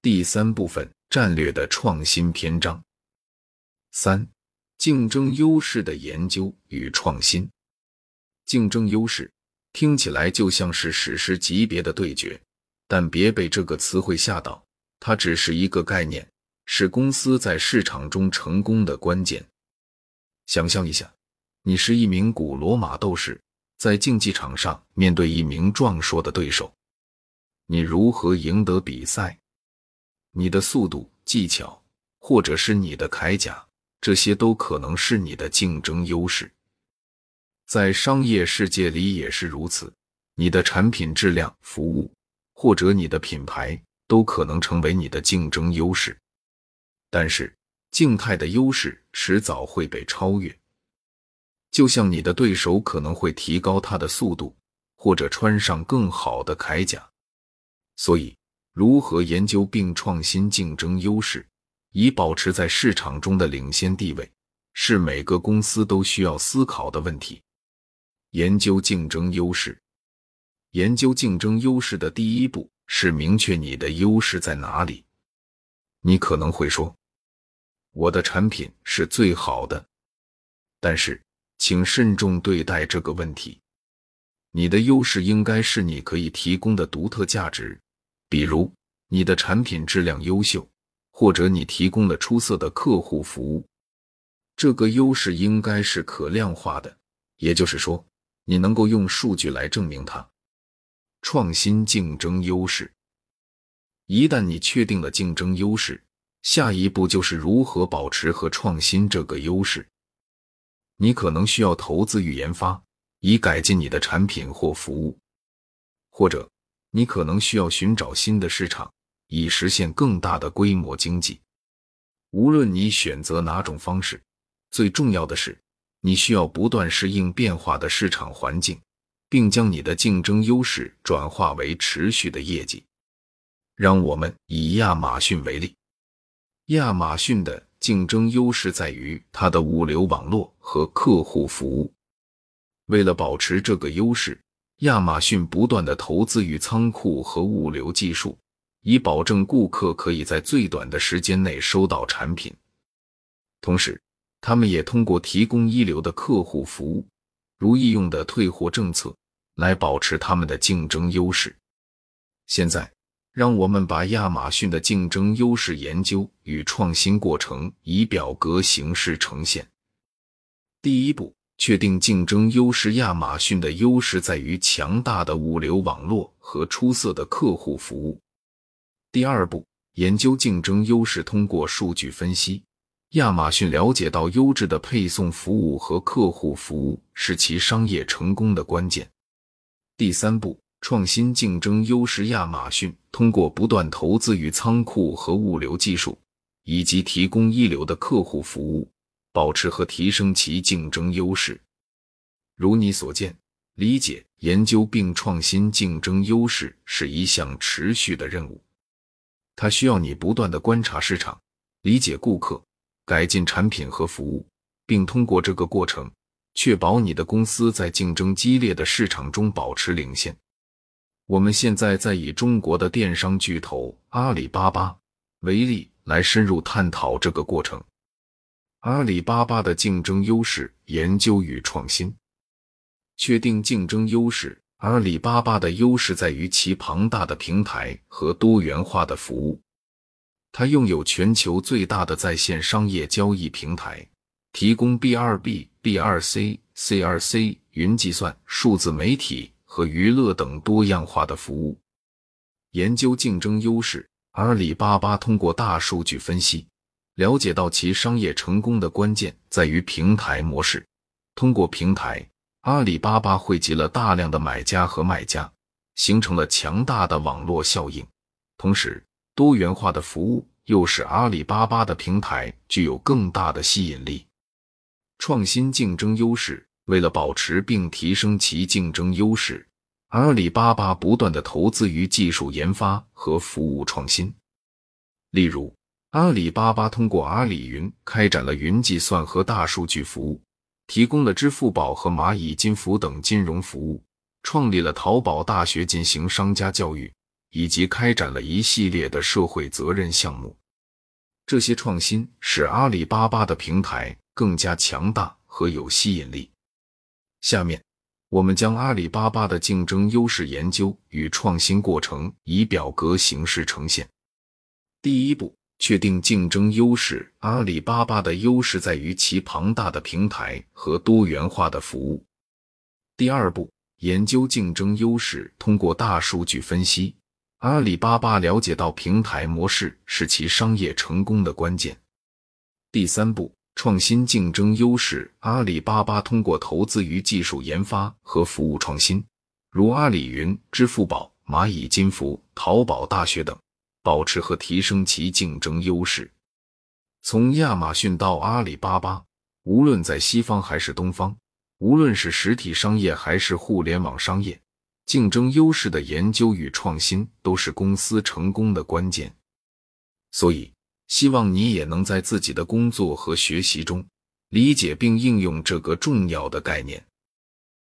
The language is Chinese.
第三部分战略的创新篇章三：竞争优势的研究与创新。竞争优势听起来就像是史诗级别的对决，但别被这个词汇吓到，它只是一个概念，是公司在市场中成功的关键。想象一下，你是一名古罗马斗士，在竞技场上面对一名壮硕的对手。你如何赢得比赛？你的速度、技巧，或者是你的铠甲，这些都可能是你的竞争优势。在商业世界里也是如此，你的产品质量、服务，或者你的品牌，都可能成为你的竞争优势。但是，静态的优势迟早会被超越，就像你的对手可能会提高他的速度，或者穿上更好的铠甲。所以，如何研究并创新竞争优势，以保持在市场中的领先地位，是每个公司都需要思考的问题。研究竞争优势，研究竞争优势的第一步是明确你的优势在哪里。你可能会说，我的产品是最好的，但是，请慎重对待这个问题。你的优势应该是你可以提供的独特价值。比如，你的产品质量优秀，或者你提供了出色的客户服务，这个优势应该是可量化的，也就是说，你能够用数据来证明它。创新竞争优势，一旦你确定了竞争优势，下一步就是如何保持和创新这个优势。你可能需要投资与研发，以改进你的产品或服务，或者。你可能需要寻找新的市场，以实现更大的规模经济。无论你选择哪种方式，最重要的是，你需要不断适应变化的市场环境，并将你的竞争优势转化为持续的业绩。让我们以亚马逊为例，亚马逊的竞争优势在于它的物流网络和客户服务。为了保持这个优势，亚马逊不断的投资于仓库和物流技术，以保证顾客可以在最短的时间内收到产品。同时，他们也通过提供一流的客户服务，如易用的退货政策，来保持他们的竞争优势。现在，让我们把亚马逊的竞争优势研究与创新过程以表格形式呈现。第一步。确定竞争优势，亚马逊的优势在于强大的物流网络和出色的客户服务。第二步，研究竞争优势，通过数据分析，亚马逊了解到优质的配送服务和客户服务是其商业成功的关键。第三步，创新竞争优势，亚马逊通过不断投资于仓库和物流技术，以及提供一流的客户服务。保持和提升其竞争优势。如你所见，理解、研究并创新竞争优势是一项持续的任务。它需要你不断的观察市场，理解顾客，改进产品和服务，并通过这个过程确保你的公司在竞争激烈的市场中保持领先。我们现在在以中国的电商巨头阿里巴巴为例，来深入探讨这个过程。阿里巴巴的竞争优势研究与创新，确定竞争优势。阿里巴巴的优势在于其庞大的平台和多元化的服务。它拥有全球最大的在线商业交易平台，提供 B 二 B、B 二 C、C 二 C、云计算、数字媒体和娱乐等多样化的服务。研究竞争优势，阿里巴巴通过大数据分析。了解到其商业成功的关键在于平台模式。通过平台，阿里巴巴汇集了大量的买家和卖家，形成了强大的网络效应。同时，多元化的服务又使阿里巴巴的平台具有更大的吸引力。创新竞争优势，为了保持并提升其竞争优势，阿里巴巴不断的投资于技术研发和服务创新。例如，阿里巴巴通过阿里云开展了云计算和大数据服务，提供了支付宝和蚂蚁金服等金融服务，创立了淘宝大学进行商家教育，以及开展了一系列的社会责任项目。这些创新使阿里巴巴的平台更加强大和有吸引力。下面，我们将阿里巴巴的竞争优势研究与创新过程以表格形式呈现。第一步。确定竞争优势。阿里巴巴的优势在于其庞大的平台和多元化的服务。第二步，研究竞争优势。通过大数据分析，阿里巴巴了解到平台模式是其商业成功的关键。第三步，创新竞争优势。阿里巴巴通过投资于技术研发和服务创新，如阿里云、支付宝、蚂蚁金服、淘宝大学等。保持和提升其竞争优势。从亚马逊到阿里巴巴，无论在西方还是东方，无论是实体商业还是互联网商业，竞争优势的研究与创新都是公司成功的关键。所以，希望你也能在自己的工作和学习中理解并应用这个重要的概念。